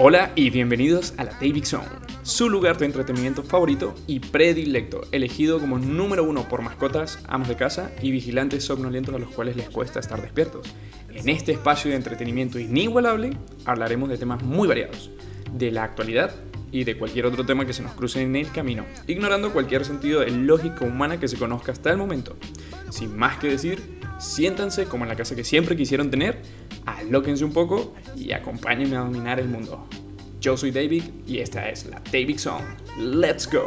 Hola y bienvenidos a la David Zone, su lugar de entretenimiento favorito y predilecto, elegido como número uno por mascotas, amos de casa y vigilantes somnolientos a los cuales les cuesta estar despiertos. En este espacio de entretenimiento inigualable hablaremos de temas muy variados, de la actualidad y de cualquier otro tema que se nos cruce en el camino, ignorando cualquier sentido de lógica humana que se conozca hasta el momento. Sin más que decir, siéntanse como en la casa que siempre quisieron tener, alóquense un poco y acompáñenme a dominar el mundo. Yo soy David y esta es la David Zone. ¡Let's go!